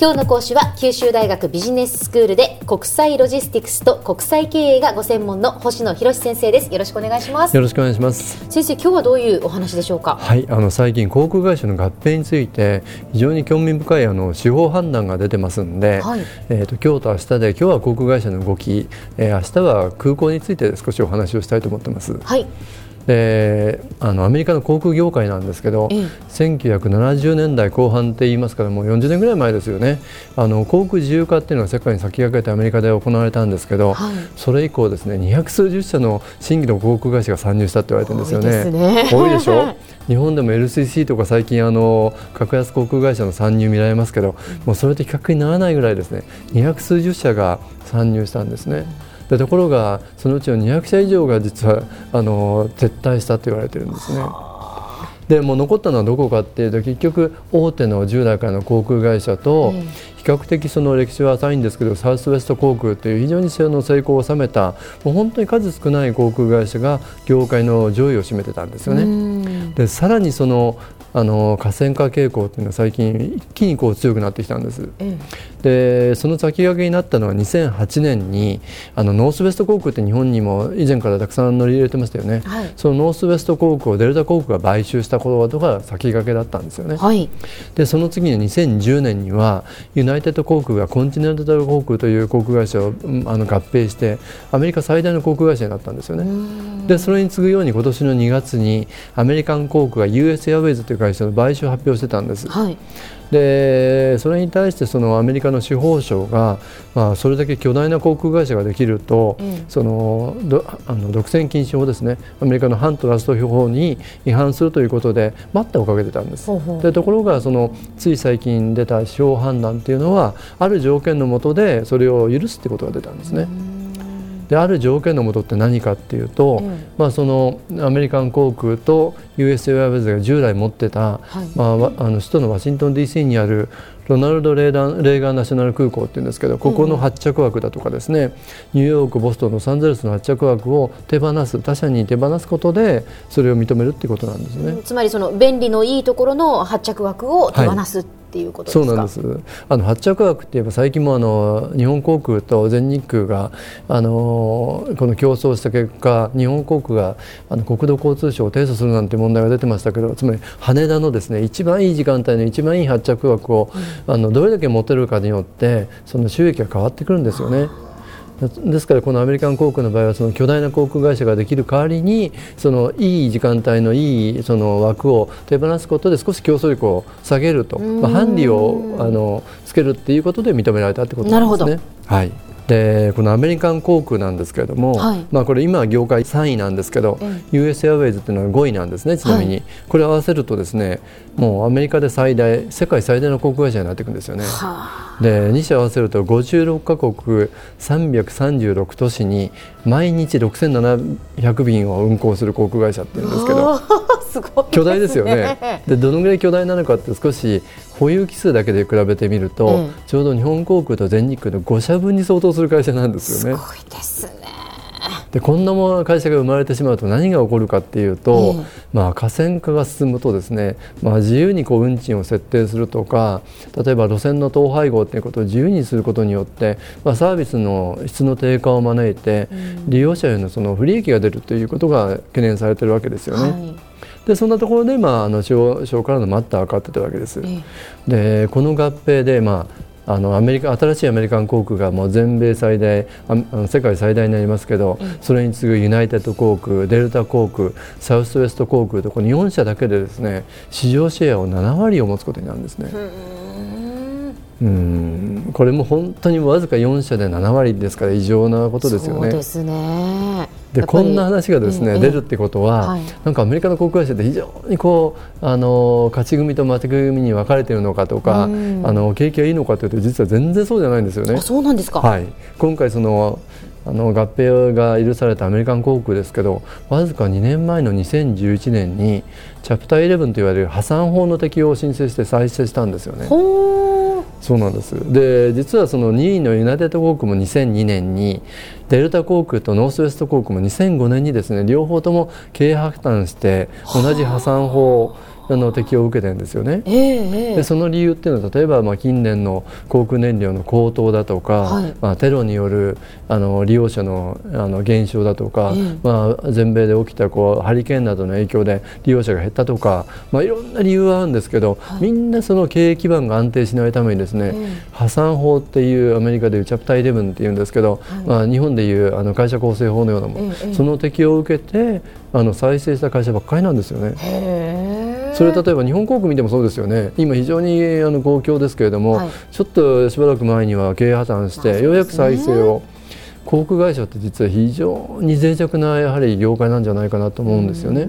今日の講師は九州大学ビジネススクールで国際ロジスティクスと国際経営がご専門の星野博先生です。よろしくお願いします。よろしくお願いします。先生今日はどういうお話でしょうか？はいあの最近航空会社の合併について非常に興味深いあの司法判断が出てますんで、はい、えっ、ー、と今日と明日で今日は航空会社の動き、えー、明日は空港について少しお話をしたいと思ってます。はいであのアメリカの航空業界なんですけど、ええ、1970年代後半って言いますからもう40年ぐらい前ですよね。あの航空自由化っていうのが世界に先駆けてアメリカで行われたんですけど、はい、それ以降ですね200数十社の新規の航空会社が参入したって言われてるんですよね。多いでしょ？日本でも LCC とか最近あの格安航空会社の参入見られますけど、もうそれと比較にならないぐらいですね。200数十社が参入したんですね。でところがそのうちの200社以上が実はあの撤退したと言われてるんですね。でもう残ったのはどこかっていうと結局大手の従来からの航空会社と比較的その歴史は浅いんですけどサウスウェスト航空という非常にの成功を収めたもう本当に数少ない航空会社が業界の上位を占めてたんですよね。でさらにそのあの河川化傾向というのは最近一気にこう強くなってきたんです。ええ、でその先駆けになったのは2008年にあのノースウェスト航空って日本にも以前からたくさん乗り入れてましたよね、はい、そのノースウェスト航空をデルタ航空が買収したことが先駆けだったんですよね。はい、でその次に2010年にはユナイテッド航空がコンチネンタル航空という航空会社をあの合併してアメリカ最大の航空会社になったんですよね。でそれに次ぐように今年の2月にアメリカン航空が US エアウェイズという会社の買収を発表してたんです。はいでそれに対してそのアメリカの司法省が、まあ、それだけ巨大な航空会社ができると、うん、そのどあの独占禁止法ですねアメリカの反トラスト法に違反するということで待ったをかけてたんです。でところがそのつい最近出た司法判断っていうのはある条件のもとでそれを許すってことが出たんですね。である条件のもとって何かっていうと、うん、まあ、そのアメリカン航空と US エアウェイズが従来持ってた、はい、まあ、あの首都のワシントン DC にあるロナルド・レーダンレーガン・ナショナル空港っていうんですけどここの発着枠だとかですね、うん、ニューヨークボストンロサンゼルスの発着枠を手放す他社に手放すことでそれを認めるっていうことなんですね、つまりその便利のいいところの発着枠を手放す、はいっていうことそうなんです。あの発着枠って言えば最近もあの日本航空と全日空があのこの競争した結果日本航空があの国土交通省を提訴するなんて問題が出てましたけどつまり羽田のですね一番いい時間帯の一番いい発着枠を、うん、あのどれだけ持てるかによってその収益が変わってくるんですよね。ですからこのアメリカン航空の場合はその巨大な航空会社ができる代わりにそのいい時間帯のいいその枠を手放すことで少し競争力を下げると、まあ、ハンディをあのつけるっていうことで認められたってことなんですね。はい。でこのアメリカン航空なんですけれども、はい、まあ、これ今業界3位なんですけど、うん、US エアウェイズっていうのは5位なんですね。ちなみに、はい、これ合わせるとですねもうアメリカで最大世界最大の航空会社になっていくんですよね。で2社合わせると56カ国336都市に毎日6700便を運航する航空会社っていうんですけど巨大ですよね。でどのぐらい巨大なのかって少し保有機数だけで比べてみると、うん、ちょうど日本航空と全日空の5社分に相当する会社なんですよね。すごいですねでこんなもの会社が生まれてしまうと何が起こるかっていうと、うん、まあ、河川化が進むとですね、まあ、自由にこう運賃を設定するとか例えば路線の統廃合ということを自由にすることによって、まあ、サービスの質の低下を招いて、うん、利用者へのその不利益が出るということが懸念されているわけですよね。はいでそんなところで、まあ、あの司法省からの待ったがかってたわけです。でこの合併で、まあ、あのアメリカ新しいアメリカン航空がもう全米最大あの世界最大になりますけど、うん、それに次ぐユナイテッド航空デルタ航空サウスウエスト航空とこの4社だけでですね市場シェアを7割を持つことになるんですね。うんこれも本当にわずか4社で7割ですから異常なことですよね。そうですねでこんな話がですね、出るってことは、はい、なんかアメリカの航空会社って非常にこうあの勝ち組と負け組に分かれているのかとか、あの景気がいいのかというと実は全然そうじゃないんですよね。そうなんですか。はい。今回そのあの合併が許されたアメリカン航空ですけどわずか2年前の2011年にチャプター11といわれる破産法の適用を申請して再生したんですよね。そうなんです。で実はその2位のユナイテッド航空も2002年にデルタ航空とノースウェスト航空も2005年にですね両方とも経営破綻して同じ破産法あの適用を受けてるんですよね。えー、でその理由っていうのは例えばまあ近年の航空燃料の高騰だとか、はい、まあ、テロによるあの利用者のあの減少だとか、えー、まあ、全米で起きたこうハリケーンなどの影響で利用者が減ったとか、まあ、いろんな理由はあるんですけど、はい、みんなその経営基盤が安定しないためにですね、えー、破産法っていうアメリカでいうチャプター11っていうんですけど、はい、まあ、日本でいうあの会社構成法のようなもの、その適用を受けてあの再生した会社ばっかりなんですよね。それ例えば日本航空見てもそうですよね。今非常にあの好況ですけれども、はい、ちょっとしばらく前には経営破綻して、ようやく再生を。航空会社って実は非常に脆弱なやはり業界なんじゃないかなと思うんですよね。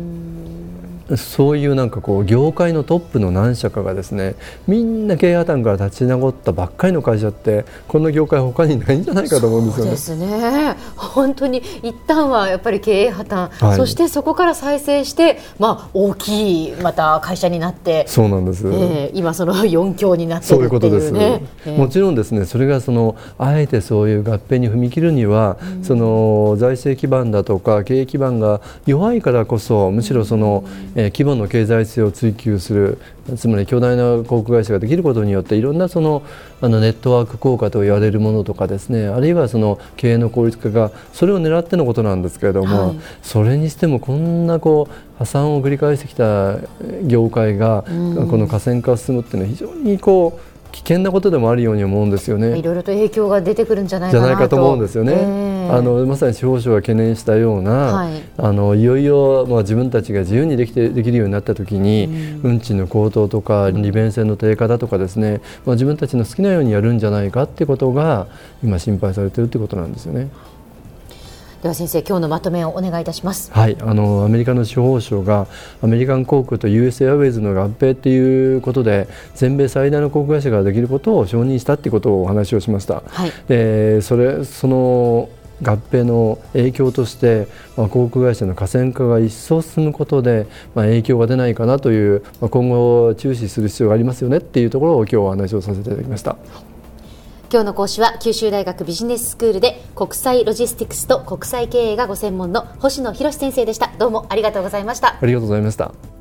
そういうなんかこう業界のトップの何社かがですねみんな経営破綻から立ち直ったばっかりの会社ってこの業界他にないんじゃないかと思うんですよね。ですね。本当に一旦はやっぱり経営破綻、はい、そしてそこから再生して、まあ、大きいまた会社になってそうなんです、えー、今その4強になっているっていうね。ううもちろんですねそれがそのあえてそういう合併に踏み切るには、うん、その財政基盤だとか経営基盤が弱いからこそむしろその、うんえー、規模の経済性を追求するつまり巨大な航空会社ができることによっていろんなそのあのネットワーク効果と言われるものとかですねあるいはその経営の効率化がそれを狙ってのことなんですけれども、はい、それにしてもこんなこう破産を繰り返してきた業界が、この河川化を進むっていうのは非常にこう危険なことでもあるように思うんですよね。いろいろと影響が出てくるんじゃないかなと思うんですよね。えー、あのまさに司法省が懸念したような、はい、あのいよいよまあ自分たちが自由にできてできるようになったときに、うん、運賃の高騰とか利便性の低下だとかですね、まあ自分たちの好きなようにやるんじゃないかってことが今心配されているということなんですよね。では先生今日のまとめをお願いいたします。はいあのアメリカの司法省がアメリカン航空と US エアウェイズの合併ということで全米最大の航空会社ができることを承認したということをお話をしました、はい、でそれその合併の影響として、まあ、航空会社の河川化が一層進むことで、まあ、影響が出ないかなという、まあ、今後注視する必要がありますよねっていうところを今日お話をさせていただきました。今日の講師は九州大学ビジネススクールで国際ロジスティクスと国際経営がご専門の星野博先生でした。どうもありがとうございました。ありがとうございました。